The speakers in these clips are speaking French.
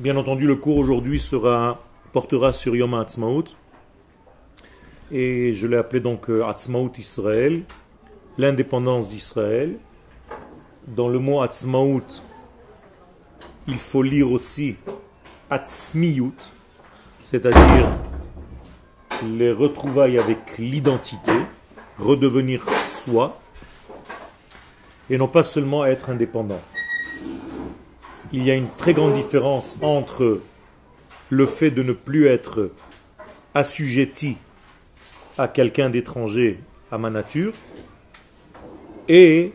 Bien entendu, le cours aujourd'hui portera sur Yom Ha'atzmaut. Et je l'ai appelé donc euh, Atzmaut Israël, l'indépendance d'Israël. Dans le mot Atzmaut, il faut lire aussi Atzmiyut, c'est-à-dire les retrouvailles avec l'identité, redevenir soi, et non pas seulement être indépendant. Il y a une très grande différence entre le fait de ne plus être assujetti à quelqu'un d'étranger, à ma nature, et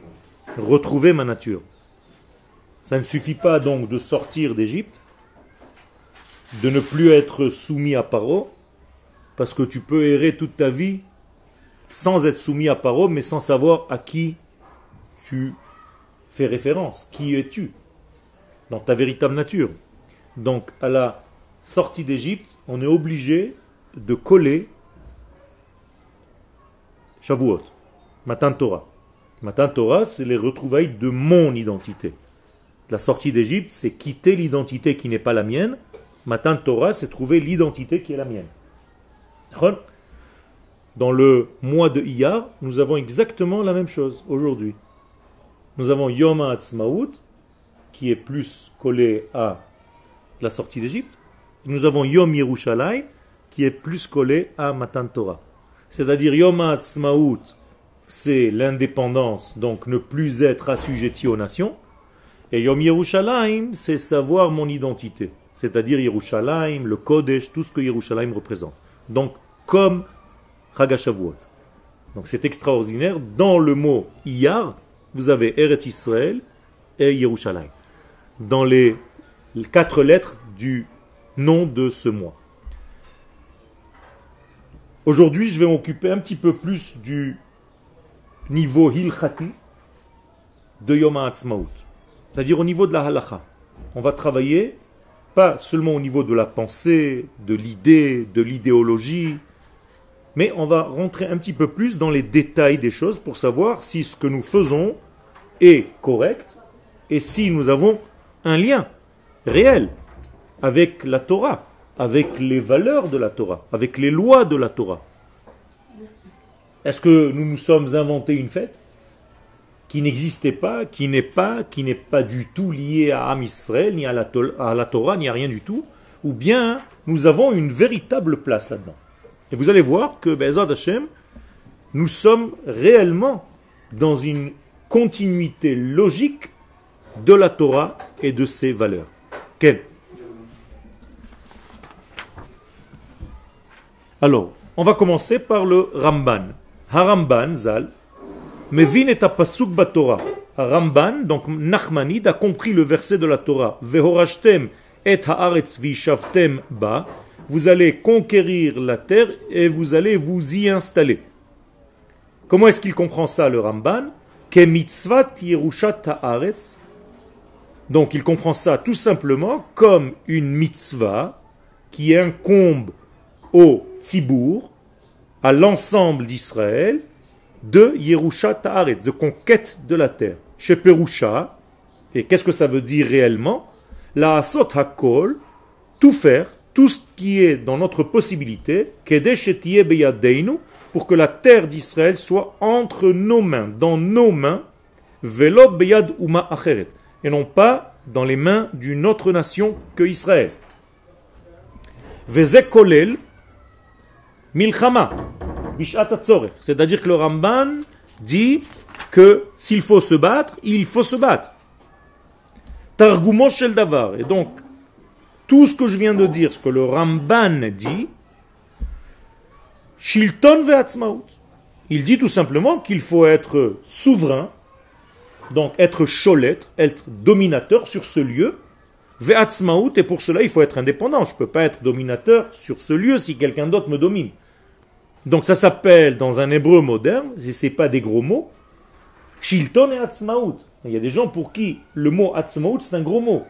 retrouver ma nature. Ça ne suffit pas donc de sortir d'Égypte, de ne plus être soumis à Paro, parce que tu peux errer toute ta vie sans être soumis à Paro, mais sans savoir à qui tu fais référence, qui es-tu? Dans ta véritable nature. Donc à la sortie d'Égypte, on est obligé de coller Shavuot, Matan Torah. Matan Torah, c'est les retrouvailles de mon identité. La sortie d'Égypte, c'est quitter l'identité qui n'est pas la mienne. Matan Torah, c'est trouver l'identité qui est la mienne. Dans le mois de Iyar, nous avons exactement la même chose aujourd'hui. Nous avons Yom HaAtzmaut, qui est plus collé à la sortie d'Égypte. Nous avons Yom Yerushalayim, qui est plus collé à Matan Torah. C'est-à-dire Yom HaAtzmaut, c'est l'indépendance, donc ne plus être assujetti aux nations. Et Yom Yerushalayim, c'est savoir mon identité. C'est-à-dire Yerushalayim, le Kodesh, tout ce que Yerushalayim représente. Donc, comme Chagashavuot. Donc c'est extraordinaire. Dans le mot Iyar, vous avez Eretz Israël et Yerushalayim dans les quatre lettres du nom de ce mois. Aujourd'hui, je vais m'occuper un petit peu plus du niveau hilchati de Yom HaAtzmaut, c'est-à-dire au niveau de la halacha. On va travailler pas seulement au niveau de la pensée, de l'idée, de l'idéologie, mais on va rentrer un petit peu plus dans les détails des choses pour savoir si ce que nous faisons est correct et si nous avons un lien réel avec la Torah, avec les valeurs de la Torah, avec les lois de la Torah. Est-ce que nous nous sommes inventés une fête qui n'existait pas, qui n'est pas, qui n'est pas du tout liée à Am Israël, ni à la, à la Torah, ni à rien du tout, ou bien nous avons une véritable place là-dedans? Et vous allez voir que Bezad Hashem, nous sommes réellement dans une continuité logique de la Torah et de ses valeurs. Alors, on va commencer par le Ramban. Haramban, Zal, Mevin et pasuk Torah. Ramban, donc Nachmanid, a compris le verset de la Torah. Vehorashtem et haaretz vishavtem ba. Vous allez conquérir la terre et vous allez vous y installer. Comment est-ce qu'il comprend ça, le Ramban? Ke mitzvat yerushat haaretz donc il comprend ça tout simplement comme une mitzvah qui incombe au Tzibour, à l'ensemble d'Israël, de Yerusha Ta'aret, de conquête de la terre. Chez Perusha, et qu'est-ce que ça veut dire réellement? La Asot Hakol, tout faire, tout ce qui est dans notre possibilité, pour que la terre d'Israël soit entre nos mains, dans nos mains, velo beyad uma acheret et non pas dans les mains d'une autre nation que Israël. Vezekolel milchama c'est-à-dire que le Ramban dit que s'il faut se battre, il faut se battre. Targumon shel davar. Et donc, tout ce que je viens de dire, ce que le Ramban dit, shilton ve'atzmaut. Il dit tout simplement qu'il faut être souverain donc être cholet, être dominateur sur ce lieu. Ve'atzmaout, et pour cela il faut être indépendant. Je ne peux pas être dominateur sur ce lieu si quelqu'un d'autre me domine. Donc ça s'appelle dans un hébreu moderne, et ce pas des gros mots, Shilton et Atzmaout. Il y a des gens pour qui le mot Atzmaout c'est un gros mot.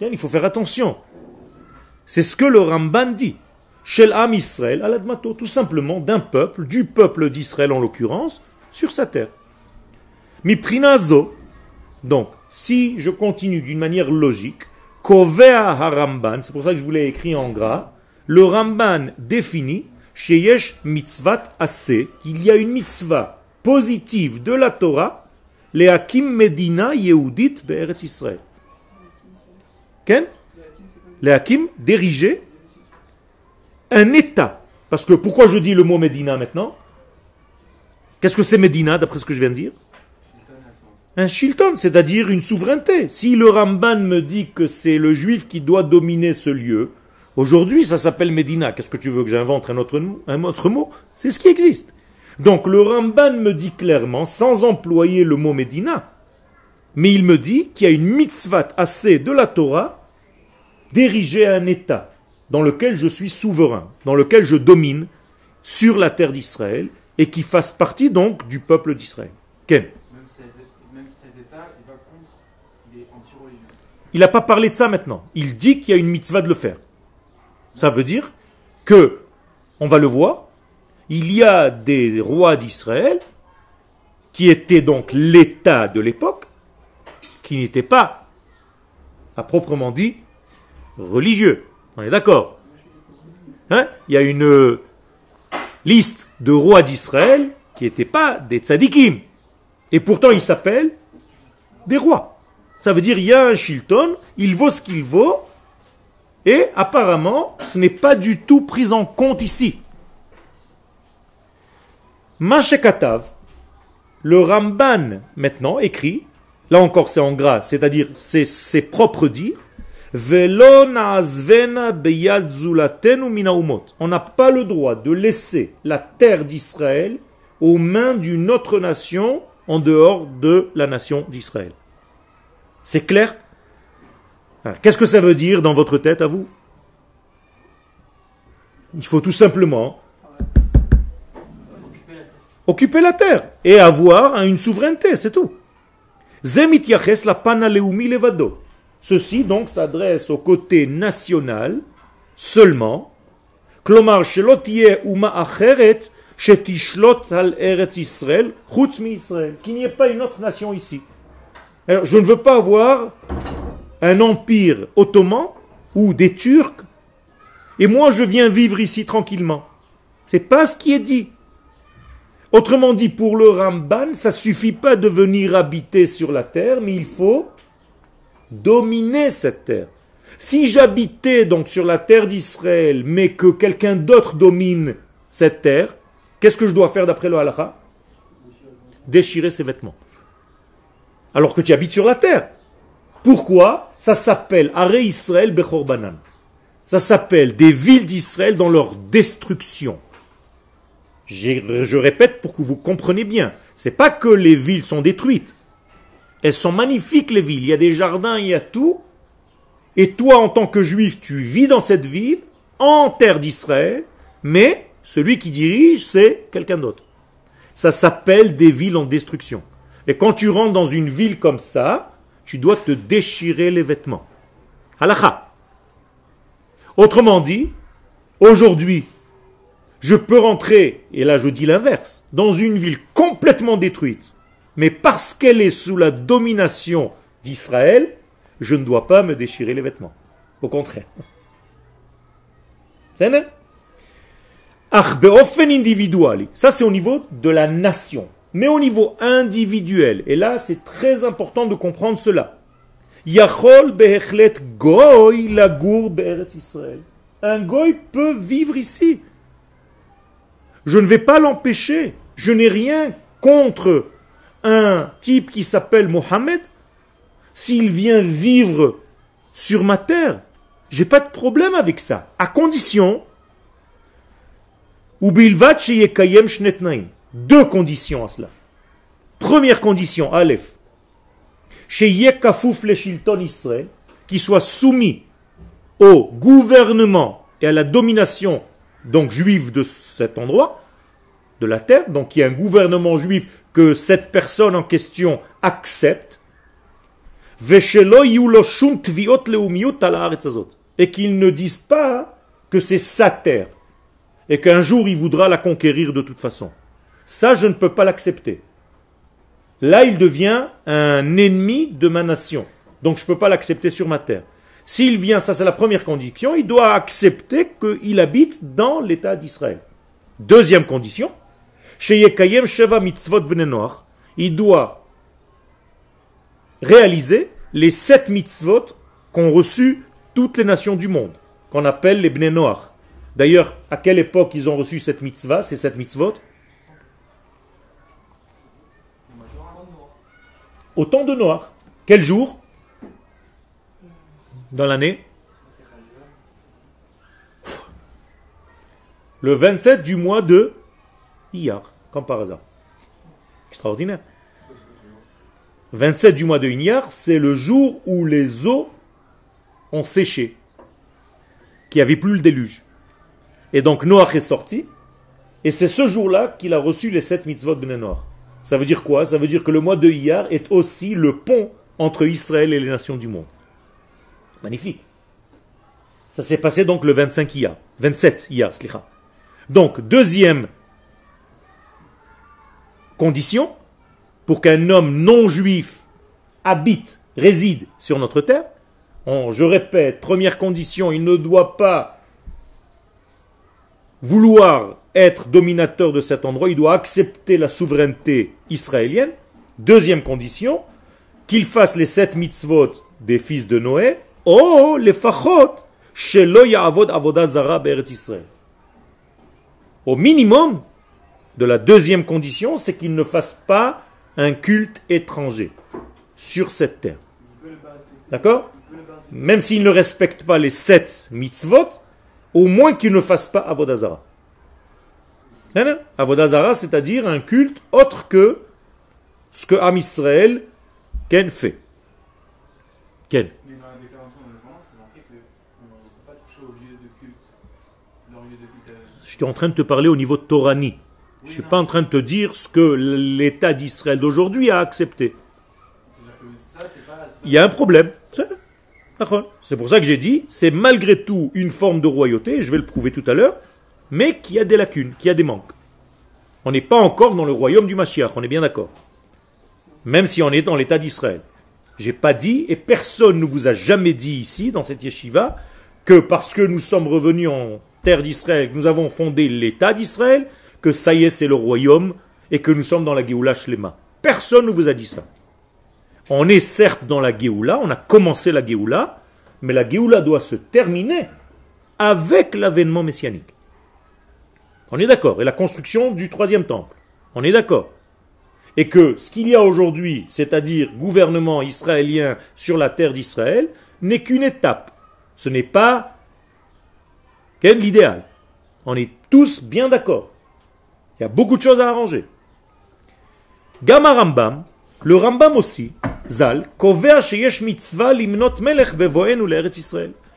Il faut faire attention. C'est ce que le Ramban dit. Shel Am Israël, aladmato, tout simplement d'un peuple, du peuple d'Israël en l'occurrence, sur sa terre. Mi prinazo, donc, si je continue d'une manière logique, Kovea Haramban, c'est pour ça que je vous l'ai écrit en gras, le Ramban définit chez Yesh mitzvat assez qu'il y a une mitzvah positive de la Torah, les Hakim Medina Yehudit Be'eretz Israël. Ken? Les Hakim diriger un État. Parce que pourquoi je dis le mot Medina maintenant? Qu'est-ce que c'est Medina d'après ce que je viens de dire? Un shilton, c'est-à-dire une souveraineté. Si le Ramban me dit que c'est le juif qui doit dominer ce lieu, aujourd'hui ça s'appelle Médina. Qu'est-ce que tu veux que j'invente un autre, un mot? C'est ce qui existe. Donc le Ramban me dit clairement, sans employer le mot Médina, mais il me dit qu'il y a une mitzvah assez de la Torah d'ériger un État dans lequel je suis souverain, dans lequel je domine sur la terre d'Israël et qui fasse partie donc du peuple d'Israël. Il n'a pas parlé de ça maintenant. Il dit qu'il y a une mitzvah de le faire. Ça veut dire que, on va le voir, il y a des rois d'Israël qui étaient donc l'État de l'époque, qui n'étaient pas, à proprement dit, religieux. On est d'accord? Hein? Il y a une liste de rois d'Israël qui n'étaient pas des tzadikim. Et pourtant, ils s'appellent des rois. Ça veut dire il y a un Shilton, il vaut ce qu'il vaut, et apparemment, ce n'est pas du tout pris en compte ici. Mashekatav, le Ramban maintenant écrit, là encore c'est en gras, c'est-à-dire c'est ses propres dires, on n'a pas le droit de laisser la terre d'Israël aux mains d'une autre nation en dehors de la nation d'Israël. C'est clair ah, Qu'est-ce que ça veut dire dans votre tête à vous? Il faut tout simplement occuper la terre et avoir une souveraineté, c'est tout. Ceci donc s'adresse au côté national seulement. Qu'il n'y ait pas une autre nation ici. Je ne veux pas avoir un empire ottoman ou des Turcs, et moi je viens vivre ici tranquillement. C'est pas ce qui est dit. Autrement dit, pour le Ramban, ça suffit pas de venir habiter sur la terre, mais il faut dominer cette terre. Si j'habitais donc sur la terre d'Israël, mais que quelqu'un d'autre domine cette terre, qu'est-ce que je dois faire d'après le halakha? Déchirer ses vêtements alors que tu habites sur la terre. Pourquoi Ça s'appelle Are Israël Bechor Banan? Ça s'appelle des villes d'Israël dans leur destruction. Je répète pour que vous compreniez bien. C'est pas que les villes sont détruites. Elles sont magnifiques les villes. Il y a des jardins, il y a tout. Et toi, en tant que juif, tu vis dans cette ville, en terre d'Israël, mais celui qui dirige, c'est quelqu'un d'autre. Ça s'appelle des villes en destruction. Et quand tu rentres dans une ville comme ça, tu dois te déchirer les vêtements. Halakha. Autrement dit, aujourd'hui, je peux rentrer, et là je dis l'inverse, dans une ville complètement détruite, mais parce qu'elle est sous la domination d'Israël, je ne dois pas me déchirer les vêtements. Au contraire. C'est Ça, c'est au niveau de la nation. Mais au niveau individuel, et là c'est très important de comprendre cela. Yachol behechlet goy lagour Israël. Un goy peut vivre ici. Je ne vais pas l'empêcher. Je n'ai rien contre un type qui s'appelle Mohammed. S'il vient vivre sur ma terre, j'ai pas de problème avec ça. À condition, ou bilvat shnetnaim deux conditions à cela. Première condition, Aleph, chez Yekafouf le Israël, qui soit soumis au gouvernement et à la domination donc juive de cet endroit, de la terre, donc il y a un gouvernement juif que cette personne en question accepte, et qu'il ne dise pas que c'est sa terre, et qu'un jour il voudra la conquérir de toute façon. Ça, je ne peux pas l'accepter. Là, il devient un ennemi de ma nation. Donc, je ne peux pas l'accepter sur ma terre. S'il vient, ça c'est la première condition, il doit accepter qu'il habite dans l'État d'Israël. Deuxième condition, Sheva Mitzvot il doit réaliser les sept mitzvot qu'ont reçu toutes les nations du monde, qu'on appelle les Bnei. D'ailleurs, à quelle époque ils ont reçu cette mitzvah, ces sept mitzvot? Au temps de Noach. Quel jour? Dans l'année? Le 27 du mois de Iyar, comme par hasard. Extraordinaire. 27 du mois de Iyar, c'est le jour où les eaux ont séché, qu'il n'y avait plus le déluge. Et donc Noach est sorti, et c'est ce jour-là qu'il a reçu les sept mitzvot de Noach. Ça veut dire quoi? Ça veut dire que le mois de Iyar est aussi le pont entre Israël et les nations du monde. Magnifique. Ça s'est passé donc le 25 Iyar. 27 Iyar, slicha. Donc, deuxième condition, pour qu'un homme non juif habite, réside sur notre terre, je répète, première condition, il ne doit pas vouloir être dominateur de cet endroit, il doit accepter la souveraineté israélienne. Deuxième condition, qu'il fasse les sept mitzvot des fils de Noé, oh, les fachot, Israël. Au minimum de la deuxième condition, c'est qu'il ne fasse pas un culte étranger sur cette terre. D'accord? Même s'il ne respecte pas les sept mitzvot, au moins qu'il ne fasse pas Avodazara. Avodazara, c'est-à-dire un culte autre que ce que Am Israël Ken fait. Ken. Je suis en train de te parler au niveau Torani. Je ne suis pas en train de te dire ce que l'État d'Israël d'aujourd'hui a accepté. Il y a un problème. C'est pour ça que j'ai dit, c'est malgré tout une forme de royauté, je vais le prouver tout à l'heure, mais qui a des lacunes, qui a des manques. On n'est pas encore dans le royaume du Mashiach, on est bien d'accord. Même si on est dans l'État d'Israël. J'ai pas dit, et personne ne vous a jamais dit ici, dans cette yeshiva, que parce que nous sommes revenus en terre d'Israël, que nous avons fondé l'État d'Israël, que ça y est, c'est le royaume, et que nous sommes dans la Géoula Shlema. Personne ne vous a dit ça. On est certes dans la Géoula, on a commencé la Géoula, mais la Géoula doit se terminer avec l'avènement messianique. On est d'accord. Et la construction du troisième temple. On est d'accord. Et que ce qu'il y a aujourd'hui, c'est-à-dire gouvernement israélien sur la terre d'Israël, n'est qu'une étape. Ce n'est pas l'idéal. On est tous bien d'accord. Il y a beaucoup de choses à arranger. Gamma Rambam, le Rambam aussi, Zal,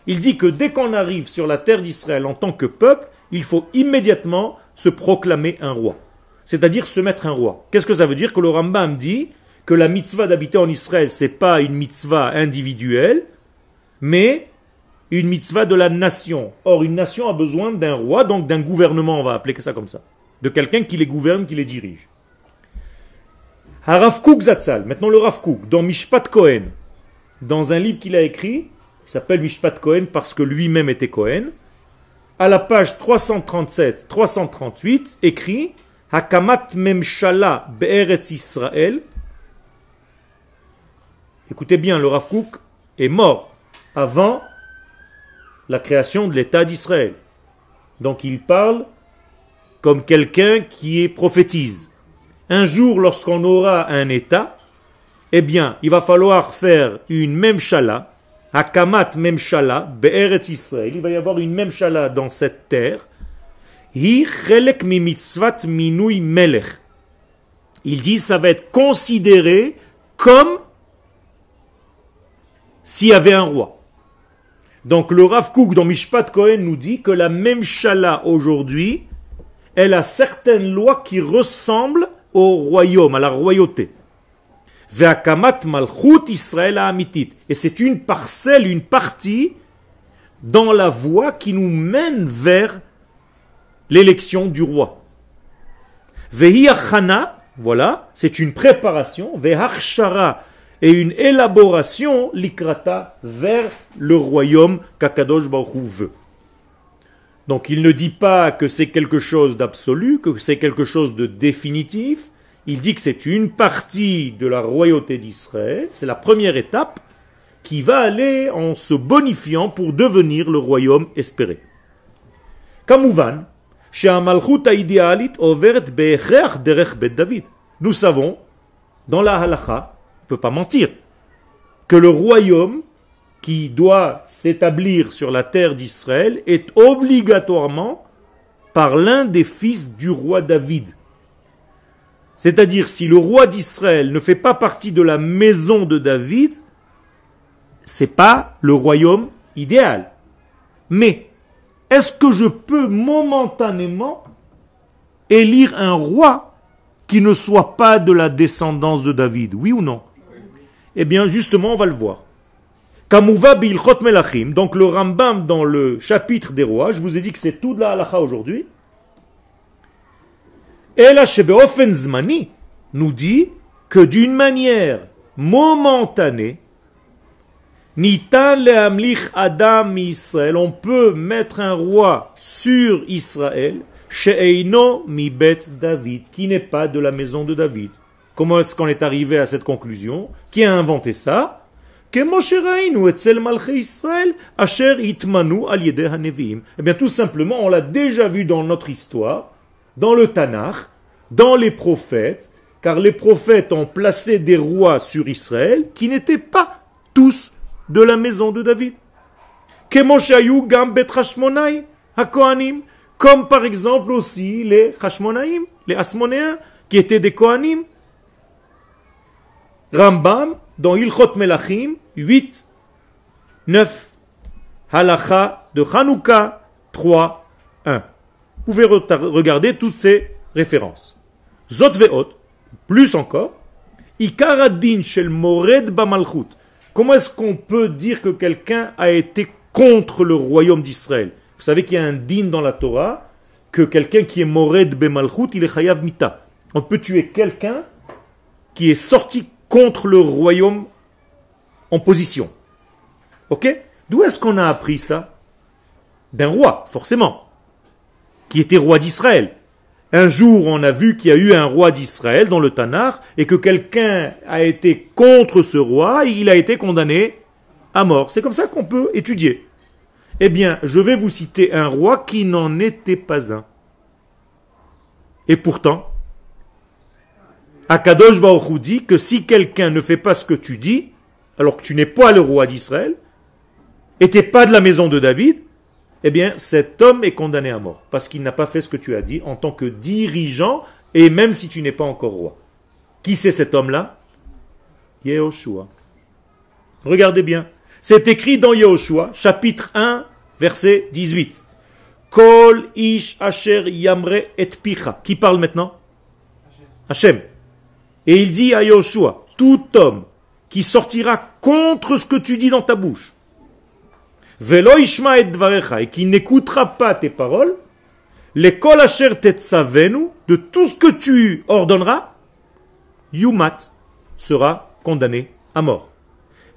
Il dit que dès qu'on arrive sur la terre d'Israël en tant que peuple, il faut immédiatement se proclamer un roi. C'est-à-dire se mettre un roi. Qu'est-ce que ça veut dire Que le Rambam dit que la mitzvah d'habiter en Israël, c'est pas une mitzvah individuelle, mais une mitzvah de la nation. Or, une nation a besoin d'un roi, donc d'un gouvernement, on va appeler ça comme ça. De quelqu'un qui les gouverne, qui les dirige. Harav Zatzal, maintenant le Rav dans Mishpat Kohen, dans un livre qu'il a écrit, il s'appelle Mishpat Kohen parce que lui-même était Kohen, à la page 337-338, écrit Hakamat Memshala Be'eretz Israël. Écoutez bien, le Rav est mort avant la création de l'État d'Israël. Donc il parle comme quelqu'un qui prophétise. Un jour, lorsqu'on aura un État, eh bien, il va falloir faire une même chala, Akamat même chala, Be'eretz Israël. Il va y avoir une même chala dans cette terre. Il dit, ça va être considéré comme s'il y avait un roi. Donc le Rav Kook dans Mishpat Kohen nous dit que la même chala aujourd'hui, elle a certaines lois qui ressemblent au royaume, à la royauté. Et c'est une parcelle, une partie dans la voie qui nous mène vers l'élection du roi. Vehiachana, voilà, c'est une préparation. Veharshara et une élaboration likrata vers le royaume qu'Akadosh Baruch veut. Donc il ne dit pas que c'est quelque chose d'absolu, que c'est quelque chose de définitif, il dit que c'est une partie de la royauté d'Israël, c'est la première étape qui va aller en se bonifiant pour devenir le royaume espéré. Kamouvan, nous savons, dans la halacha, on ne peut pas mentir, que le royaume qui doit s'établir sur la terre d'Israël est obligatoirement par l'un des fils du roi David. C'est-à-dire, si le roi d'Israël ne fait pas partie de la maison de David, c'est pas le royaume idéal. Mais est-ce que je peux momentanément élire un roi qui ne soit pas de la descendance de David? Oui ou non? Eh bien, justement, on va le voir. Melachim, donc le Rambam dans le chapitre des rois, je vous ai dit que c'est tout de la halacha aujourd'hui. Et la Zmani nous dit que d'une manière momentanée, Adam Israël, on peut mettre un roi sur Israël, She'eino mi bet David, qui n'est pas de la maison de David. Comment est-ce qu'on est arrivé à cette conclusion? Qui a inventé ça? Eh bien, tout simplement, on l'a déjà vu dans notre histoire, dans le Tanakh, dans les prophètes, car les prophètes ont placé des rois sur Israël qui n'étaient pas tous de la maison de David. Comme par exemple aussi les Hashmonaïm, les Asmonéens, qui étaient des Kohanim. Rambam, dans Ilchot Melachim, 8, 9, Halacha de Hanouka, 3, 1. Vous pouvez regarder toutes ces références. Zot ve'ot, plus encore, Ikaradin shel mored bamalchut. Comment est-ce qu'on peut dire que quelqu'un a été contre le royaume d'Israël? Vous savez qu'il y a un din dans la Torah que quelqu'un qui est mored bemalchut, il est chayav mita. On peut tuer quelqu'un qui est sorti contre le royaume en position. Ok? D'où est-ce qu'on a appris ça? D'un roi, forcément, était roi d'Israël. Un jour, on a vu qu'il y a eu un roi d'Israël dans le Tanar et que quelqu'un a été contre ce roi et il a été condamné à mort. C'est comme ça qu'on peut étudier. Eh bien, je vais vous citer un roi qui n'en était pas un. Et pourtant, Akadosh Baruch dit que si quelqu'un ne fait pas ce que tu dis, alors que tu n'es pas le roi d'Israël, et pas de la maison de David, eh bien cet homme est condamné à mort, parce qu'il n'a pas fait ce que tu as dit en tant que dirigeant, et même si tu n'es pas encore roi. Qui c'est cet homme-là? Yehoshua. Regardez bien. C'est écrit dans Yehoshua, chapitre 1, verset 18. Kol ish asher yamre et picha. Qui parle maintenant? Hachem. Et il dit à Yehoshua, tout homme qui sortira contre ce que tu dis dans ta bouche, Velo et et qui n'écoutera pas tes paroles, les kol asher tetzavenu, de tout ce que tu ordonneras, yumat sera condamné à mort.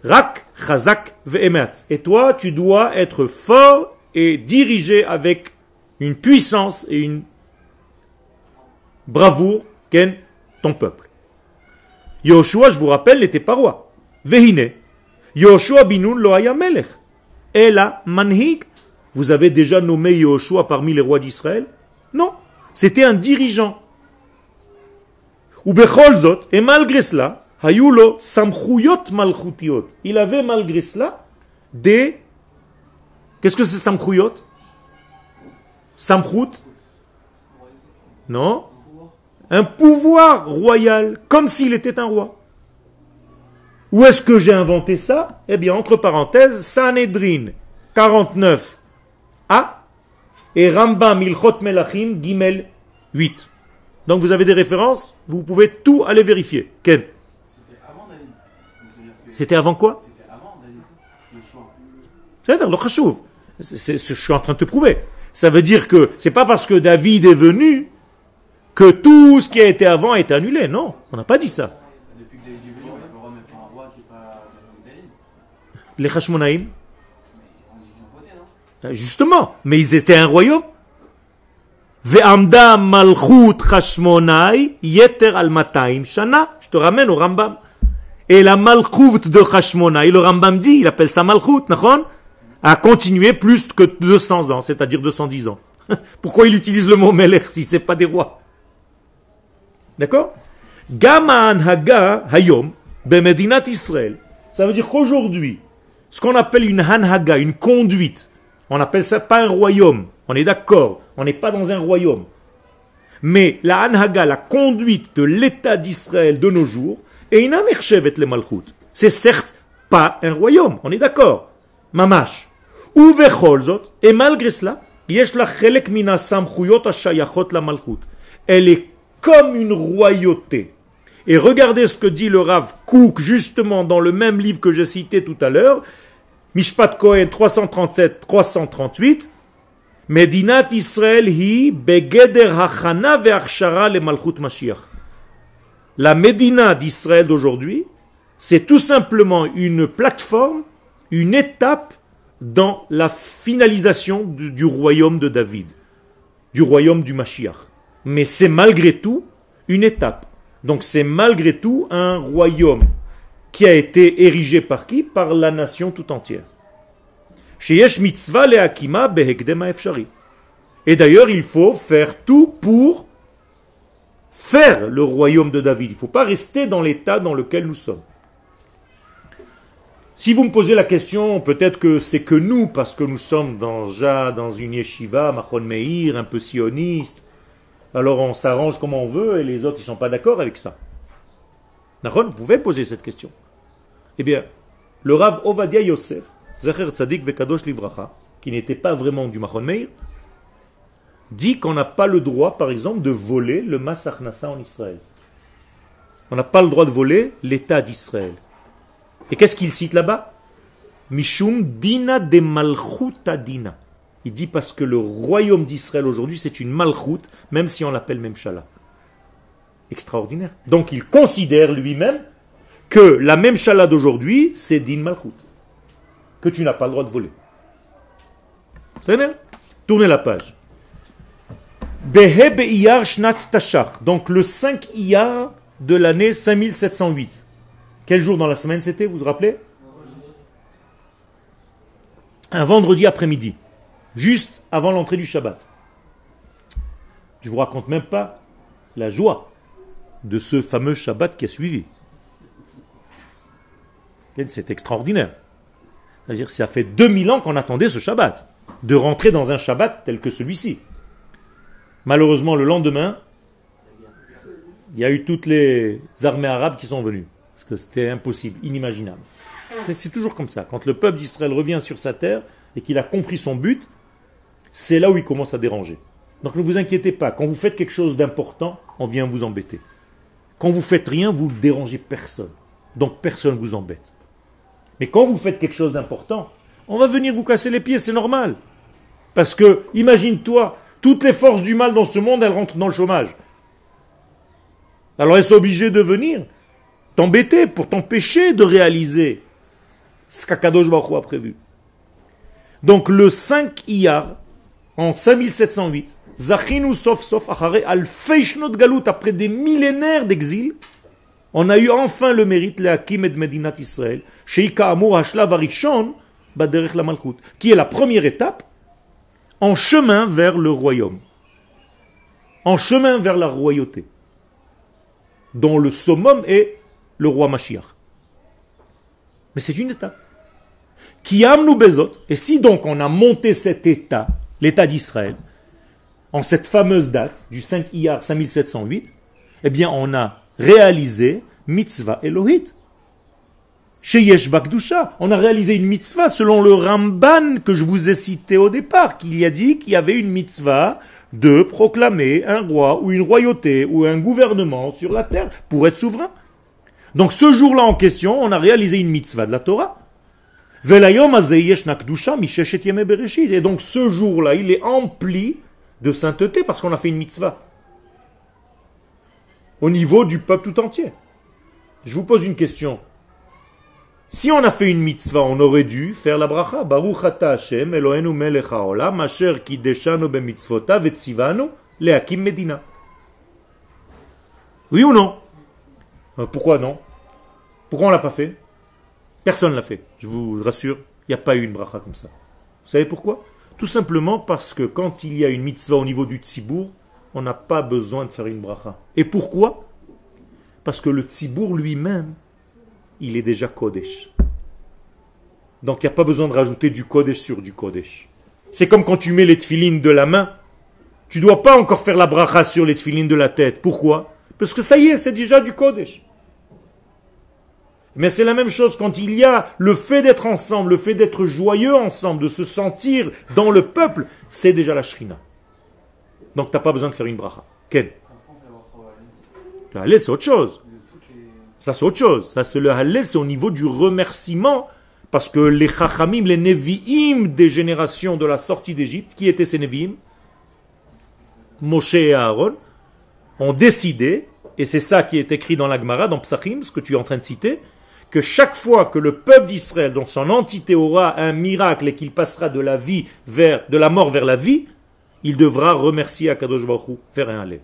Rak, chazak, ve'emetz. Et toi, tu dois être fort et dirigé avec une puissance et une bravoure qu'est ton peuple. Yoshua, je vous rappelle, n'était pas roi. Vehine. Yoshua binun lo melech. Et la manhig. Vous avez déjà nommé Yoshua parmi les rois d'Israël? Non. C'était un dirigeant. Ou becholzot, et malgré cela, hayulo samchuyot malchutiot. Il avait malgré cela des. Qu'est-ce que c'est samchuyot? Samchut? Non un pouvoir royal, comme s'il était un roi. Où est-ce que j'ai inventé ça? Eh bien, entre parenthèses, Sanhedrin 49 A et Rambam Ilchot Melachim Gimel 8. Donc vous avez des références, vous pouvez tout aller vérifier. Ken C'était avant quoi? C'est le C'est ce que je suis en train de te prouver. Ça veut dire que c'est pas parce que David est venu que tout ce qui a été avant est annulé. Non, on n'a pas dit ça. Les Hashmonaïm Justement, mais ils étaient un royaume. Ve'amda malchut Hashmonai yeter al mataim shana. Je te ramène au Rambam. Et la malchut de Hashmonai, le Rambam dit, il appelle ça malchut, a continué plus que 200 ans, c'est-à-dire 210 ans. Pourquoi il utilise le mot melech si c'est pas des rois? D'accord? Gama haga hayom bemedinat Israël. Ça veut dire qu'aujourd'hui, ce qu'on appelle une hanhaga, une conduite, on appelle ça pas un royaume. On est d'accord, on n'est pas dans un royaume. Mais la hanhaga, la conduite de l'État d'Israël de nos jours, et une le malchut. C'est certes pas un royaume, on est d'accord. Mamash. Et malgré cela, elle est comme une royauté. Et regardez ce que dit le Rav Kouk justement dans le même livre que j'ai cité tout à l'heure, Mishpat Kohen 337-338, Medinat Israël hi begeder hachana ve'achshara le malchut Mashiach. La Médina d'Israël d'aujourd'hui, c'est tout simplement une plateforme, une étape dans la finalisation du, du royaume de David, du royaume du Mashiach. Mais c'est malgré tout une étape. Donc c'est malgré tout un royaume qui a été érigé par qui? Par la nation tout entière. Et d'ailleurs, il faut faire tout pour faire le royaume de David. Il ne faut pas rester dans l'état dans lequel nous sommes. Si vous me posez la question, peut-être que c'est que nous, parce que nous sommes déjà dans une yeshiva, Machon Meir, un peu sioniste, alors on s'arrange comme on veut et les autres, ils ne sont pas d'accord avec ça. Vous pouvez poser cette question. Eh bien, le Rav Ovadia Yosef, Zacher Tzadik Vekadosh Livracha, qui n'était pas vraiment du Machon Meir, dit qu'on n'a pas le droit, par exemple, de voler le Masachnasa en Israël. On n'a pas le droit de voler l'État d'Israël. Et qu'est-ce qu'il cite là-bas? Mishum dina de malchuta dina. Il dit parce que le royaume d'Israël aujourd'hui, c'est une malchut, même si on l'appelle même Shala. Extraordinaire. Donc il considère lui-même que la même Shala d'aujourd'hui, c'est din malchut. Que tu n'as pas le droit de voler. C'est Tournez la page. Donc le 5 Iyar de l'année 5708. Quel jour dans la semaine c'était, vous vous rappelez? Un vendredi après-midi, juste avant l'entrée du Shabbat. Je vous raconte même pas la joie de ce fameux Shabbat qui a suivi. C'est extraordinaire. C'est-à-dire ça fait 2000 ans qu'on attendait ce Shabbat, de rentrer dans un Shabbat tel que celui-ci. Malheureusement, le lendemain, il y a eu toutes les armées arabes qui sont venues que c'était impossible, inimaginable. C'est toujours comme ça. Quand le peuple d'Israël revient sur sa terre et qu'il a compris son but, c'est là où il commence à déranger. Donc ne vous inquiétez pas, quand vous faites quelque chose d'important, on vient vous embêter. Quand vous faites rien, vous ne dérangez personne. Donc personne ne vous embête. Mais quand vous faites quelque chose d'important, on va venir vous casser les pieds, c'est normal. Parce que, imagine-toi, toutes les forces du mal dans ce monde, elles rentrent dans le chômage. Alors elles sont obligées de venir t'embêter, pour t'empêcher de réaliser ce qu'Akadosh Baruch a prévu. Donc le 5 Iyar, en 5708, Zachinu sof sof al galut, après des millénaires d'exil, on a eu enfin le mérite, Hakim et Medinat Israël, Sheika Amur Hashlav Arishon, Baderech la Malchut, qui est la première étape en chemin vers le royaume, en chemin vers la royauté, dont le summum est le roi Mashiach. Mais c'est une étape. Qui nous bezot. Et si donc on a monté cet état, l'état d'Israël, en cette fameuse date du 5 Iyar 5708, eh bien on a réalisé mitzvah Elohit. Chez Yesh on a réalisé une mitzvah selon le Ramban que je vous ai cité au départ, qu'il y a dit qu'il y avait une mitzvah de proclamer un roi ou une royauté ou un gouvernement sur la terre pour être souverain. Donc ce jour-là en question, on a réalisé une mitzvah de la Torah. Et donc ce jour-là, il est empli de sainteté parce qu'on a fait une mitzvah. Au niveau du peuple tout entier. Je vous pose une question. Si on a fait une mitzvah, on aurait dû faire la bracha. Baruch ata Hashem, Eloheinu melech haolam, asher kideshanu bemitzvotav etzivanu leakim medina. Oui ou non? Euh, Pourquoi non? Pourquoi on l'a pas fait? Personne l'a fait, je vous rassure, il n'y a pas eu une bracha comme ça. Vous savez pourquoi? Tout simplement parce que quand il y a une mitzvah au niveau du tzibour, on n'a pas besoin de faire une bracha. Et pourquoi? Parce que le tzibour lui-même, il est déjà Kodesh. Donc il n'y a pas besoin de rajouter du Kodesh sur du Kodesh. C'est comme quand tu mets les tefilines de la main. Tu ne dois pas encore faire la bracha sur les tefilines de la tête. Pourquoi? Parce que ça y est, c'est déjà du Kodesh. Mais c'est la même chose quand il y a le fait d'être ensemble, le fait d'être joyeux ensemble, de se sentir dans le peuple, c'est déjà la shrina. Donc tu n'as pas besoin de faire une bracha. Quel La c'est autre chose. Ça, c'est autre chose. Ça, c'est le halé, c'est au niveau du remerciement. Parce que les chachamim, les nevi'im des générations de la sortie d'Égypte, qui étaient ces nevi'im? Moshe et Aaron, ont décidé, et c'est ça qui est écrit dans l'Agmara, dans Psachim, ce que tu es en train de citer, que chaque fois que le peuple d'Israël, dans son entité, aura un miracle et qu'il passera de la vie vers, de la mort vers la vie, il devra remercier Akadosh Baruch faire un halé.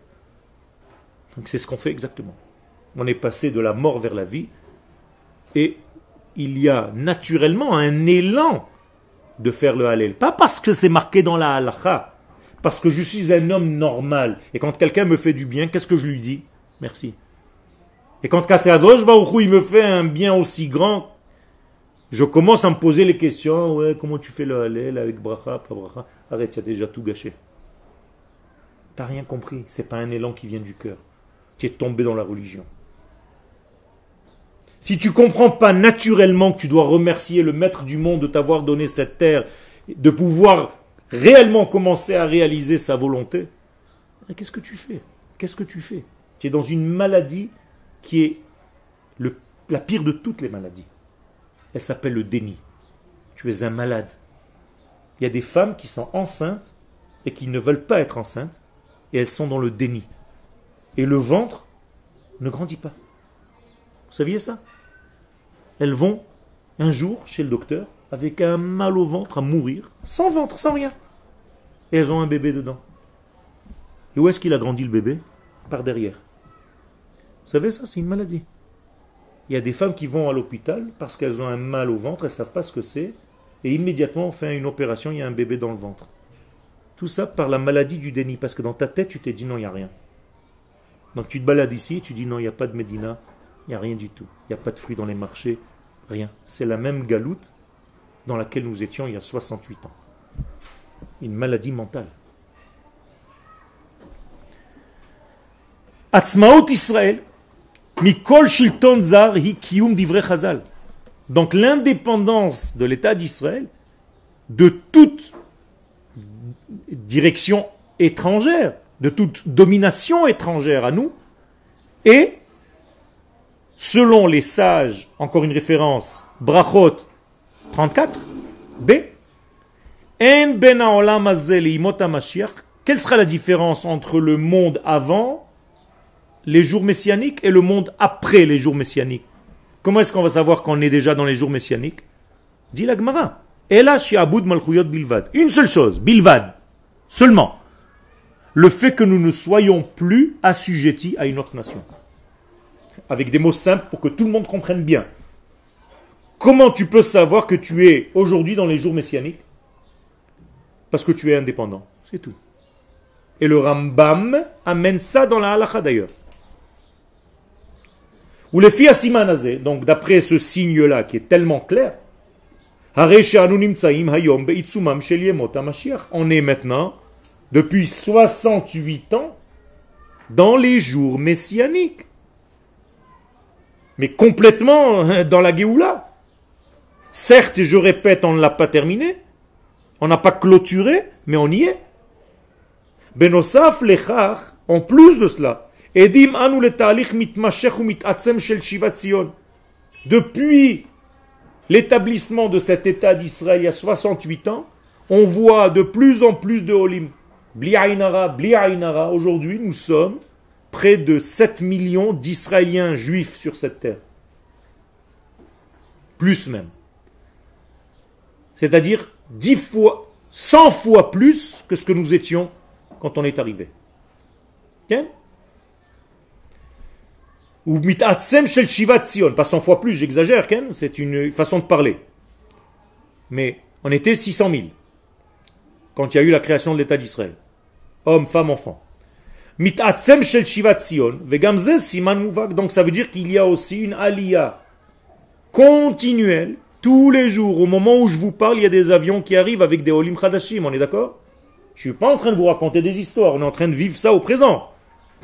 Donc c'est ce qu'on fait exactement. On est passé de la mort vers la vie. Et il y a naturellement un élan de faire le halal. Pas parce que c'est marqué dans la halakha, parce que je suis un homme normal. Et quand quelqu'un me fait du bien, qu'est-ce que je lui dis? Merci. Et quand Kateadosh Baruchou, il me fait un bien aussi grand, je commence à me poser les questions. Ouais, comment tu fais le halal avec bracha, pas bracha? Arrête, tu as déjà tout gâché. T'as rien compris. C'est pas un élan qui vient du cœur. Tu es tombé dans la religion. Si tu comprends pas naturellement que tu dois remercier le maître du monde de t'avoir donné cette terre, de pouvoir réellement commencer à réaliser sa volonté, eh, qu'est-ce que tu fais? Qu'est-ce que tu fais? Tu es dans une maladie qui est la pire de toutes les maladies. Elle s'appelle le déni. Tu es un malade. Il y a des femmes qui sont enceintes et qui ne veulent pas être enceintes et elles sont dans le déni. Et le ventre ne grandit pas. Vous saviez ça? Elles vont un jour chez le docteur avec un mal au ventre à mourir, sans ventre, sans rien. Et elles ont un bébé dedans. Et où est-ce qu'il a grandi le bébé? Par derrière. Vous savez ça, c'est une maladie. Il y a des femmes qui vont à l'hôpital parce qu'elles ont un mal au ventre, elles ne savent pas ce que c'est, et immédiatement on fait une opération, il y a un bébé dans le ventre. Tout ça par la maladie du déni, parce que dans ta tête tu t'es dit non, il n'y a rien. Donc tu te balades ici, tu dis non, il n'y a pas de Médina, il n'y a rien du tout. Il n'y a pas de fruits dans les marchés, rien. C'est la même galoute dans laquelle nous étions il y a 68 ans. Une maladie mentale. Atzmaot Israël, Mikol Shilton Zar Hi Kiyum Divre. Donc l'indépendance de l'État d'Israël de toute direction étrangère, de toute domination étrangère à nous, et selon les sages, encore une référence, Brachot 34, B, En ben quelle sera la différence entre le monde avant les jours messianiques et le monde après les jours messianiques Comment est-ce qu'on va savoir qu'on est déjà dans les jours messianiques? Dit la Gemara. bilvad. Une seule chose, bilvad. Seulement. Le fait que nous ne soyons plus assujettis à une autre nation avec des mots simples pour que tout le monde comprenne bien. Comment tu peux savoir que tu es aujourd'hui dans les jours messianiques? Parce que tu es indépendant, c'est tout. Et le Rambam amène ça dans la halakha d'ailleurs. Ou les filles donc d'après ce signe-là qui est tellement clair, on est maintenant, depuis 68 ans, dans les jours messianiques mais complètement hein, dans la Géoula. Certes, je répète, on ne l'a pas terminé, on n'a pas clôturé, mais on y est. Benosaf lechach, en plus de cela, Depuis l'établissement de cet État d'Israël il y a 68 ans, on voit de plus en plus de Olim. Bli'ainara, Bli'ainara, aujourd'hui nous sommes près de 7 millions d'Israéliens juifs sur cette terre. plus même. C'est-à-dire dix fois, cent fois plus que ce que nous étions quand on est arrivé. Ou mitatsem shel shivat Sion, pas cent fois plus, j'exagère, c'est une façon de parler. Mais on était 600 000 quand il y a eu la création de l'État d'Israël. Hommes, femmes, enfants. Mitatsem shel shivat Sion, vegamze siman muvak. Donc ça veut dire qu'il y a aussi une alia continuelle tous les jours, au moment où je vous parle, il y a des avions qui arrivent avec des Olim Khadashim, on est d'accord? Je ne suis pas en train de vous raconter des histoires, on est en train de vivre ça au présent.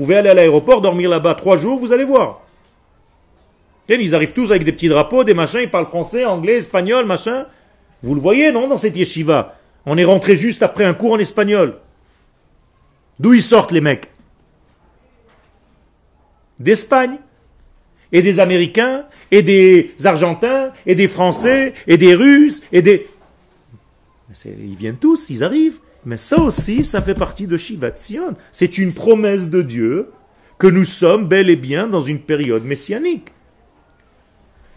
Pouvez aller à l'aéroport, dormir là-bas trois jours, vous allez voir. Ils arrivent tous avec des petits drapeaux, des machins, ils parlent français, anglais, espagnol, machin. Vous le voyez, non, dans cette yeshiva? On est rentré juste après un cours en espagnol. D'où ils sortent les mecs? D'Espagne et des Américains, et des Argentins, et des Français, et des Russes, et des... Ils viennent tous, ils arrivent. Mais ça aussi, ça fait partie de Shivat Sion. C'est une promesse de Dieu que nous sommes bel et bien dans une période messianique.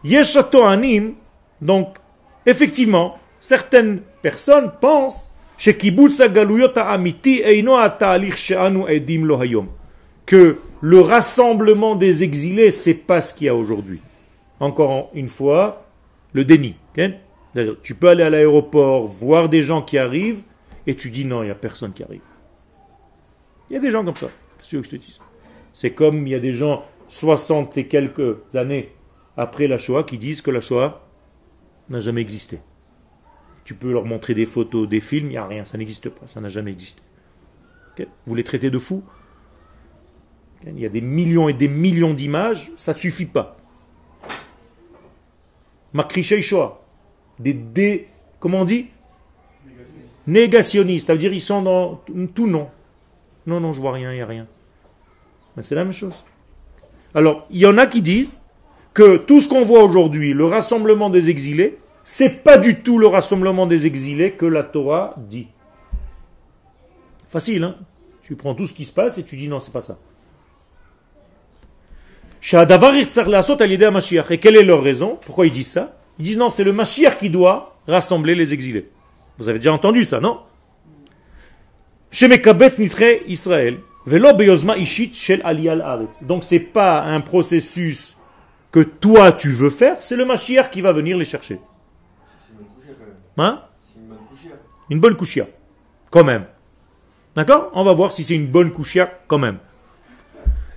Yeshato Anim, donc, effectivement, certaines personnes pensent que le rassemblement des exilés, c'est pas ce qu'il y a aujourd'hui. Encore une fois, le déni. Tu peux aller à l'aéroport, voir des gens qui arrivent, et tu dis non, il n'y a personne qui arrive. Il y a des gens comme ça. que je te dise C'est comme il y a des gens 60 et quelques années après la Shoah qui disent que la Shoah n'a jamais existé. Tu peux leur montrer des photos, des films, il n'y a rien, ça n'existe pas, ça n'a jamais existé. Vous les traitez de fous? Il y a des millions et des millions d'images, ça ne suffit pas. Makriché Shoah. Des, des, comment on dit? Négationnistes. Ça veut dire ils sont dans tout non. Non, non, je vois rien, il n'y a rien. Mais c'est la même chose. Alors, il y en a qui disent que tout ce qu'on voit aujourd'hui, le rassemblement des exilés, c'est pas du tout le rassemblement des exilés que la Torah dit. Facile, hein Tu prends tout ce qui se passe et tu dis non, c'est pas ça. Et quelle est leur raison? Pourquoi ils disent ça? Ils disent non, c'est le Mashiach qui doit rassembler les exilés. Vous avez déjà entendu ça, non? Israël. Donc c'est pas un processus que toi tu veux faire, c'est le Mashiach qui va venir les chercher. Hein? Une bonne couchia, quand même. D'accord? On va voir si c'est une bonne couchia, quand même.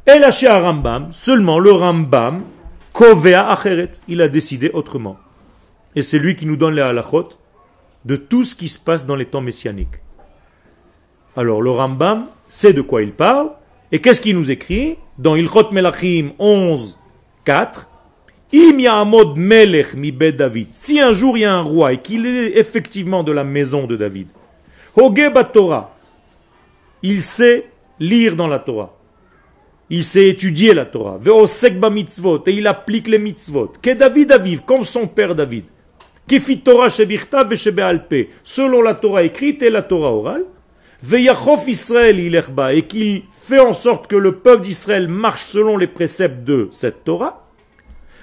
Et lâché à Rambam, seulement le Rambam, Kovea Acheret, il a décidé autrement. Et c'est lui qui nous donne les halachot de tout ce qui se passe dans les temps messianiques. Alors le Rambam sait de quoi il parle, et qu'est-ce qu'il nous écrit Dans Ilchot Melachim 11, 4, Melech mi David. Si un jour il y a un roi et qu'il est effectivement de la maison de David, Torah, il sait lire dans la Torah. Il sait étudier la Torah. mitzvot. Et il applique les mitzvot. Que David aviv, comme son père David. Kifit Torah. Selon la Torah écrite et la Torah orale. Veyachof Israël ilechba. Et qu'il fait en sorte que le peuple d'Israël marche selon les préceptes de cette Torah.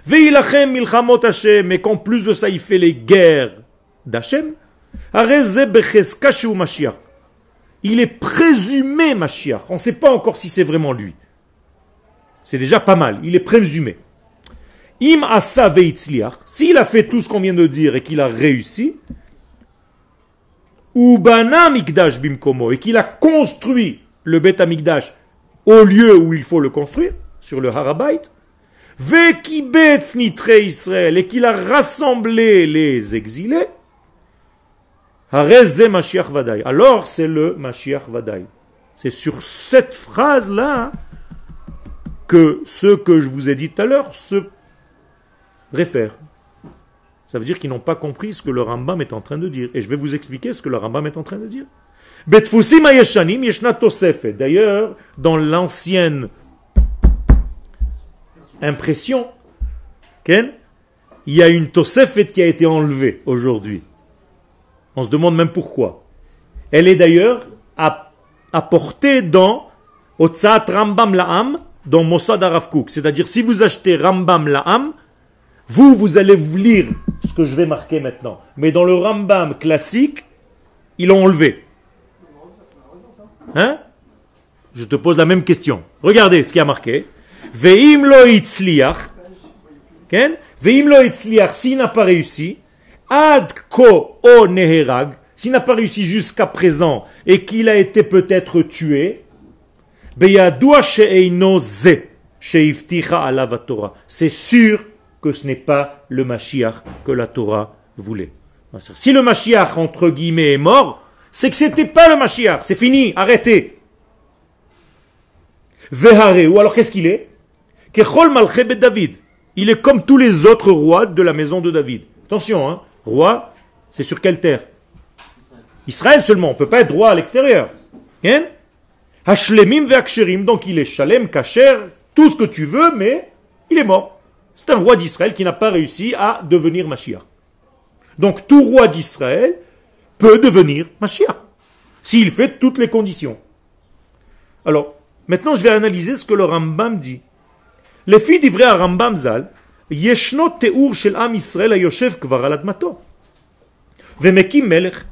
Veilachem milchamot Hashem. Et qu'en plus de ça, il fait les guerres d'Hashem. Il est présumé Mashiach. On ne sait pas encore si c'est vraiment lui. C'est déjà pas mal. Il est présumé. Im asa s'il a fait tout ce qu'on vient de dire et qu'il a réussi, ubana mikdash bimkomo, et qu'il a construit le bet amigdash au lieu où il faut le construire, sur le harabait, Israël, et qu'il a rassemblé les exilés, alors c'est le Mashiach Vadaï. C'est sur cette phrase-là que ce que je vous ai dit tout à l'heure se réfère. Ça veut dire qu'ils n'ont pas compris ce que le Rambam est en train de dire. Et je vais vous expliquer ce que le Rambam est en train de dire. D'ailleurs, dans l'ancienne impression, il y a une tosefet qui a été enlevée aujourd'hui. On se demande même pourquoi. Elle est d'ailleurs apportée dans Otsat Rambam La'am, dans Mossad Aravkouk. C'est-à-dire, si vous achetez Rambam La'am, Vous, vous allez lire ce que je vais marquer maintenant. Mais dans le Rambam classique, ils l'ont enlevé. Hein? Je te pose la même question. Regardez ce qui a marqué. Veim lo. Veim lo s'il n'a pas réussi, ad ko o neherag, s'il n'a pas réussi jusqu'à présent et qu'il a été peut-être tué, c'est sûr que ce n'est pas le Mashiach que la Torah voulait. Si le Mashiach, entre guillemets, est mort, c'est que c'était pas le Mashiach, c'est fini, arrêtez. ou alors qu'est-ce qu'il est? David. Il est comme tous les autres rois de la maison de David. Attention, hein, roi, c'est sur quelle terre? Israël seulement, on ne peut pas être roi à l'extérieur. Hein Hashlemim donc il est shalem, kacher, tout ce que tu veux, mais il est mort. C'est un roi d'Israël qui n'a pas réussi à devenir Mashiach. Donc tout roi d'Israël peut devenir Mashiach, s'il fait toutes les conditions. Alors, maintenant je vais analyser ce que le Rambam dit. Les filles d'Ivray à Rambam Zal, Yeshno Teur shel Am Israël ayoshev kvar al admato. Vemekim melech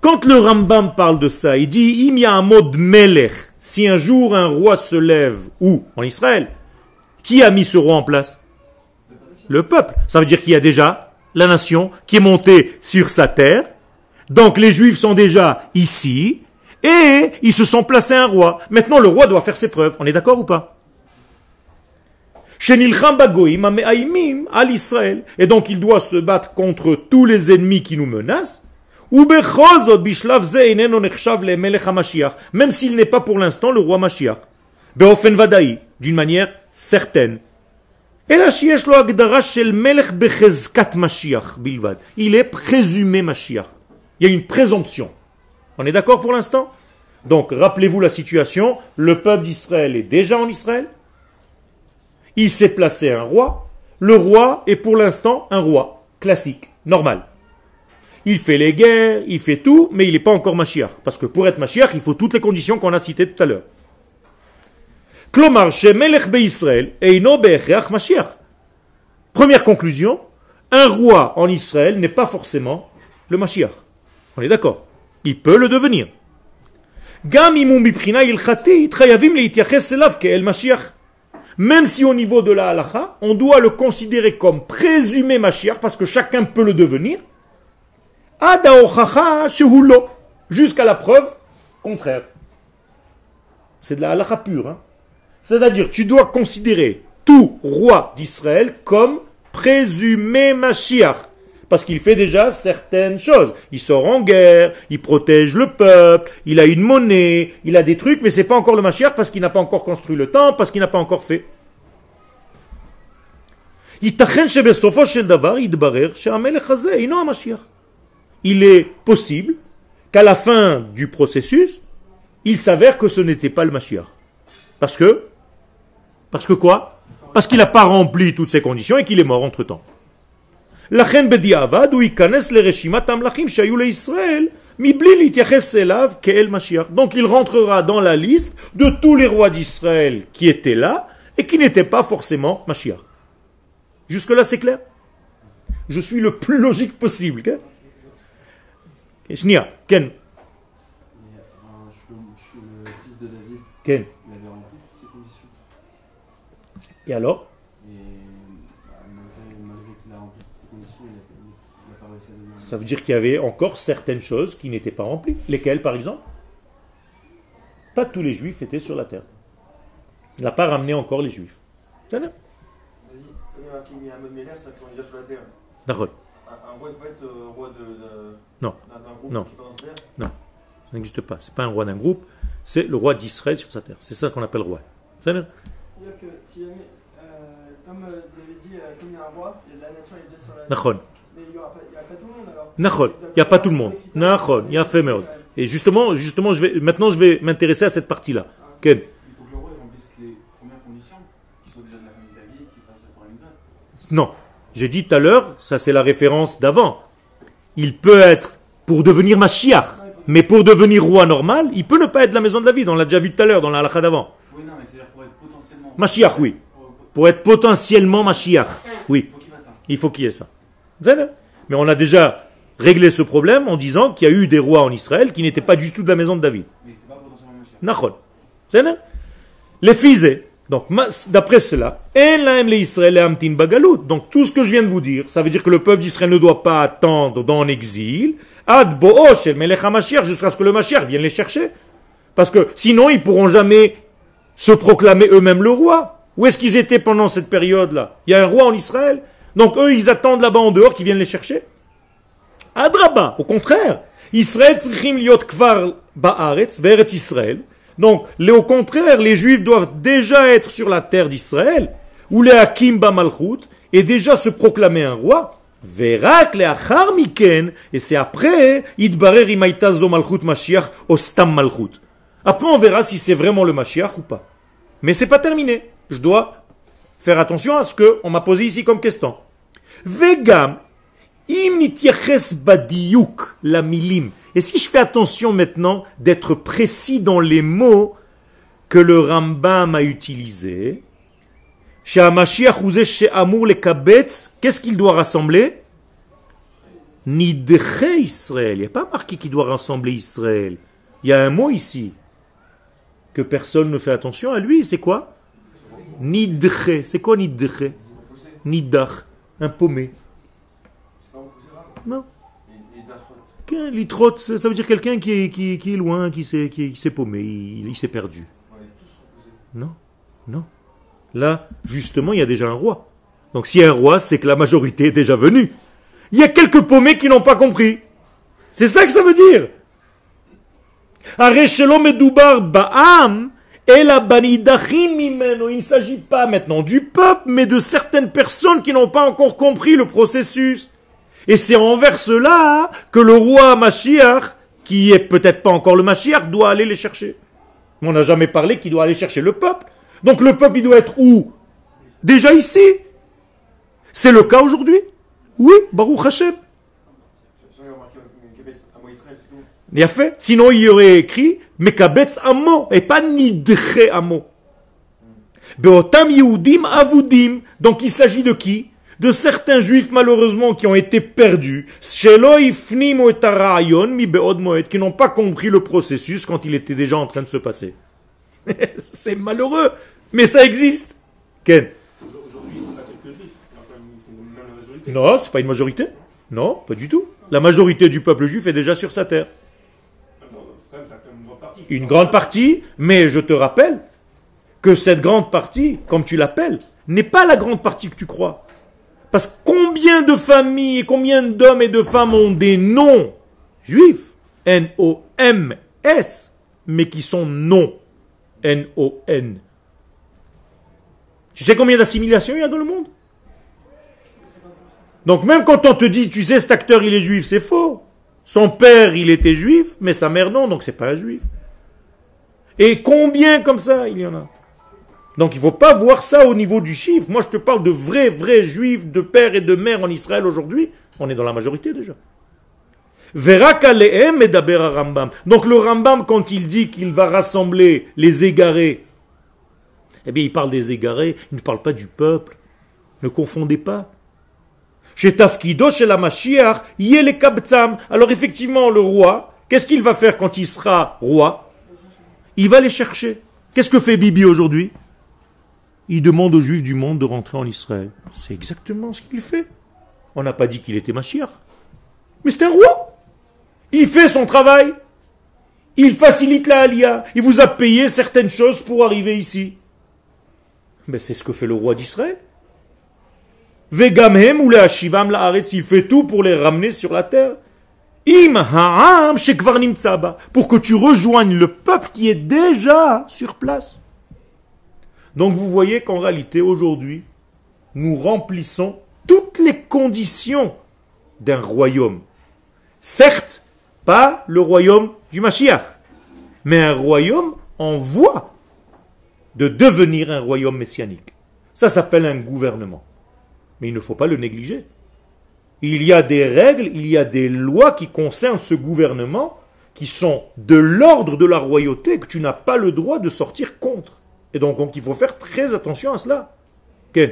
quand le Rambam parle de ça, il dit il y a melech. Si un jour un roi se lève, où En Israël. Qui a mis ce roi en place? Le peuple. Ça veut dire qu'il y a déjà la nation qui est montée sur sa terre. Donc les juifs sont déjà ici. Et ils se sont placés un roi. Maintenant le roi doit faire ses preuves. On est d'accord ou pas? Et donc il doit se battre contre tous les ennemis qui nous menacent. Même s'il n'est pas pour l'instant le roi Mashiach. D'une manière certaine. Il est présumé Mashiach. Il y a une présomption. On est d'accord pour l'instant? Donc, rappelez-vous la situation. Le peuple d'Israël est déjà en Israël. Il s'est placé un roi. Le roi est pour l'instant un roi classique, normal. Il fait les guerres, il fait tout, mais il n'est pas encore Mashiach. Parce que pour être Mashiach, il faut toutes les conditions qu'on a citées tout à l'heure. Première conclusion, un roi en Israël n'est pas forcément le Mashiach. On est d'accord Il peut le devenir. Même si au niveau de la halacha, on doit le considérer comme présumé Mashiach, parce que chacun peut le devenir, Jusqu'à la preuve contraire. C'est de la halakha pure. Hein. C'est-à-dire, tu dois considérer tout roi d'Israël comme présumé Mashiach. Parce qu'il fait déjà certaines choses. Il sort en guerre, il protège le peuple, il a une monnaie, il a des trucs, mais c'est pas encore le Mashiach parce qu'il n'a pas encore construit le temple, parce qu'il n'a pas encore fait. il est possible qu'à la fin du processus, il s'avère que ce n'était pas le Mashiach. Parce que Parce que quoi? Parce qu'il n'a pas rempli toutes ces conditions et qu'il est mort entre-temps. Donc il rentrera dans la liste de tous les rois d'Israël qui étaient là et qui n'étaient pas forcément Mashiach. Jusque-là, c'est clair? Je suis le plus logique possible. Ken? Ken? Et alors? Ça veut dire qu'il y avait encore certaines choses qui n'étaient pas remplies. Lesquelles, par exemple? Pas tous les juifs étaient sur la terre. Il n'a pas ramené encore les juifs. C'est Vas-y, il y a un ça déjà sur la terre. D'accord. Un roi peut être euh, roi non. d'un non. Non, ça n'existe pas. C'est pas un roi d'un groupe, c'est le roi d'Israël sur sa terre. C'est ça qu'on appelle roi. C'est dire que si jamais, euh, comme euh, dit, euh, comme il y a un roi, la nation est déjà sur la terre. Mais il n'y a, pas tout le monde alors. Il n'y a pas tout le monde. Nahon, il y a fait Et justement, justement je vais, maintenant je vais m'intéresser à cette partie-là. Ken. Il faut que le roi remplisse les premières conditions, qu'il soit déjà de la famille David, qu'il fasse la Non. J'ai dit tout à l'heure, ça c'est la référence d'avant. Il peut être pour devenir Mashiach, mais pour devenir roi normal, il peut ne pas être de la maison de la vie. On l'a déjà vu tout à l'heure dans la halakha d'avant. Oui, non, mais c'est pour être potentiellement. Mashiach, oui. Pour être potentiellement Mashiach. Oui, il faut qu'il y ait ça. Mais on a déjà réglé ce problème en disant qu'il y a eu des rois en Israël qui n'étaient pas du tout de la maison de David. Les fils, donc d'après cela, donc tout ce que je viens de vous dire, ça veut dire que le peuple d'Israël ne doit pas attendre dans l'exil, ad jusqu'à ce que le Mashiach vienne les chercher. Parce que sinon, ils pourront jamais se proclamer eux-mêmes le roi. Où est-ce qu'ils étaient pendant cette période-là? Il y a un roi en Israël? Donc eux, ils attendent là-bas en dehors qu'ils viennent les chercher? Adraba, au contraire. Israël kvar ba'aretz, Israël. Donc, au contraire, les juifs doivent déjà être sur la terre d'Israël, ou les hakim malchut, et déjà se proclamer un roi. Verak le miken, et c'est après, idbarer imaitazo malchut mashiach, ostam malchut. Après, on verra si c'est vraiment le mashiach ou pas. Mais c'est pas terminé. Je dois faire attention à ce qu'on m'a posé ici comme question. Vegam, im badiyuk, la milim. Et si je fais attention maintenant d'être précis dans les mots que le Rambam a utilisés, qu'est-ce qu'il doit rassembler? Nidche Israël. Il n'y a pas marqué qu'il doit rassembler Israël. Il y a un mot ici que personne ne fait attention à lui. C'est quoi? Nidche. C'est quoi Nidche? Nidach. Un paumé. Non. Litrot, ça veut dire quelqu'un qui est, qui, est loin, qui s'est qui, paumé, il, s'est perdu. Non, non. Là, justement, il y a déjà un roi. Donc s'il y a un roi, c'est que la majorité est déjà venue. Il y a quelques paumés qui n'ont pas compris. C'est ça que ça veut dire. Il ne s'agit pas maintenant du peuple, mais de certaines personnes qui n'ont pas encore compris le processus. Et c'est envers cela que le roi Mashiach, qui est peut-être pas encore le Mashiach, doit aller les chercher. On n'a jamais parlé qu'il doit aller chercher le peuple. Donc le peuple, il doit être où? Déjà ici. C'est le cas aujourd'hui? Oui, Baruch Hashem. Il a fait. Sinon, il y aurait écrit Amo et pas Nidre Amo. Beotam Yehudim Avudim. Donc il s'agit de qui? De certains juifs malheureusement qui ont été perdus, qui n'ont pas compris le processus quand il était déjà en train de se passer. C'est malheureux, mais ça existe. Ken Non, c'est pas une majorité. Non, pas du tout. La majorité du peuple juif est déjà sur sa terre. Une grande partie, mais je te rappelle que cette grande partie, comme tu l'appelles, n'est pas la grande partie que tu crois. Parce que combien de familles et combien d'hommes et de femmes ont des noms juifs N-O-M-S, mais qui sont non N-O-N. Tu sais combien d'assimilations il y a dans le monde? Donc même quand on te dit, tu sais, cet acteur il est juif, c'est faux. Son père il était juif, mais sa mère non, donc c'est pas un juif. Et combien comme ça il y en a? Donc il ne faut pas voir ça au niveau du chiffre. Moi je te parle de vrais, vrais juifs, de père et de mère en Israël aujourd'hui. On est dans la majorité déjà. Rambam. Donc le Rambam, quand il dit qu'il va rassembler les égarés, eh bien il parle des égarés, il ne parle pas du peuple. Ne confondez pas. Chez Tafkido, chez la Mashiach, Alors effectivement, le roi, qu'est-ce qu'il va faire quand il sera roi? Il va les chercher. Qu'est-ce que fait Bibi aujourd'hui? Il demande aux juifs du monde de rentrer en Israël. C'est exactement ce qu'il fait. On n'a pas dit qu'il était Mashiach. Mais c'est un roi. Il fait son travail. Il facilite la alia. Il vous a payé certaines choses pour arriver ici. Mais c'est ce que fait le roi d'Israël. Vegamhem ou Shivam la il fait tout pour les ramener sur la terre. Im ha'am pour que tu rejoignes le peuple qui est déjà sur place. Donc vous voyez qu'en réalité, aujourd'hui, nous remplissons toutes les conditions d'un royaume. Certes, pas le royaume du Mashiach, mais un royaume en voie de devenir un royaume messianique. Ça s'appelle un gouvernement. Mais il ne faut pas le négliger. Il y a des règles, il y a des lois qui concernent ce gouvernement qui sont de l'ordre de la royauté que tu n'as pas le droit de sortir contre. Et donc, il faut faire très attention à cela. Euh,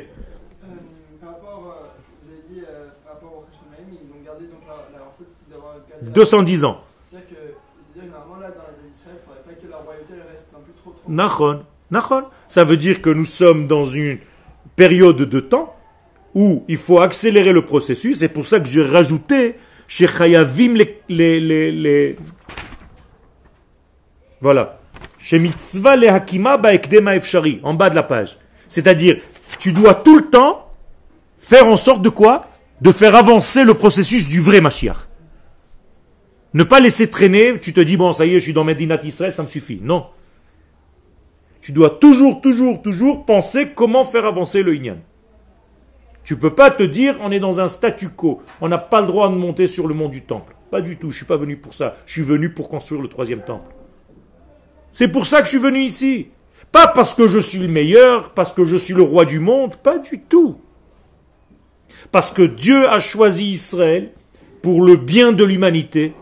par rapport, euh, vous avez dit, euh, par rapport au Hashemaim, ils ont gardé donc leur, leur faute, c'était d'avoir gardé. 210 ans. C'est-à-dire que, c'est-à-dire normalement là dans l'Israël, il ne faudrait pas que la royauté elle reste non plus trop trop. Nachon. Nachon. Ça veut dire que nous sommes dans une période de temps où il faut accélérer le processus. C'est pour ça que j'ai rajouté chez Chayavim les, les, les, Voilà. Chez Mitzvah le Hakima Baekdema Efshari, en bas de la page. C'est-à-dire, tu dois tout le temps faire en sorte de quoi? De faire avancer le processus du vrai Mashiach. Ne pas laisser traîner, tu te dis, bon, ça y est, je suis dans Medinat Israël, ça me suffit. Non. Tu dois toujours, toujours, toujours penser comment faire avancer le Inyan. Tu peux pas te dire, on est dans un statu quo, on n'a pas le droit de monter sur le mont du temple. Pas du tout, je suis pas venu pour ça. Je suis venu pour construire le troisième temple. C'est pour ça que je suis venu ici. Pas parce que je suis le meilleur, parce que je suis le roi du monde, pas du tout. Parce que Dieu a choisi Israël pour le bien de l'humanité,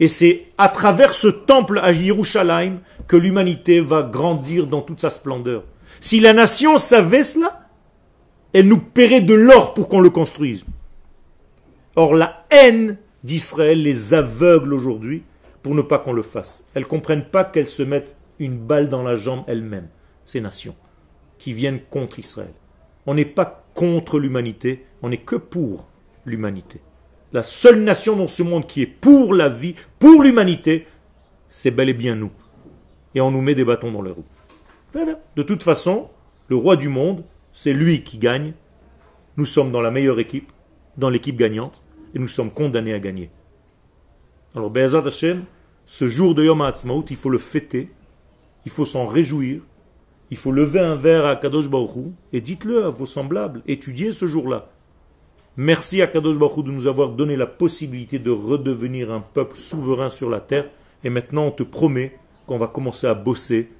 et c'est à travers ce temple à Yerushalayim que l'humanité va grandir dans toute sa splendeur. Si la nation savait cela, elle nous paierait de l'or pour qu'on le construise. Or, la haine d'Israël les aveugle aujourd'hui pour ne pas qu'on le fasse. Elles ne comprennent pas qu'elles se mettent une balle dans la jambe elles-mêmes, ces nations, qui viennent contre Israël. On n'est pas contre l'humanité, on n'est que pour l'humanité. La seule nation dans ce monde qui est pour la vie, pour l'humanité, c'est bel et bien nous. Et on nous met des bâtons dans les roues. De toute façon, le roi du monde, c'est lui qui gagne. Nous sommes dans la meilleure équipe, dans l'équipe gagnante, et nous sommes condamnés à gagner. Alors, Be'ezat Hashem, ce jour de Yom HaAtzmaut, il faut le fêter, il faut s'en réjouir, il faut lever un verre à Kadosh Baruch et dites-le à vos semblables, étudiez ce jour-là. Merci à Kadosh Baruch de nous avoir donné la possibilité de redevenir un peuple souverain sur la terre, et maintenant on te promet qu'on va commencer à bosser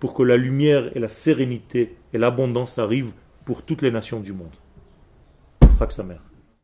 pour que la lumière et la sérénité et l'abondance arrivent pour toutes les nations du monde. Chag Sameach.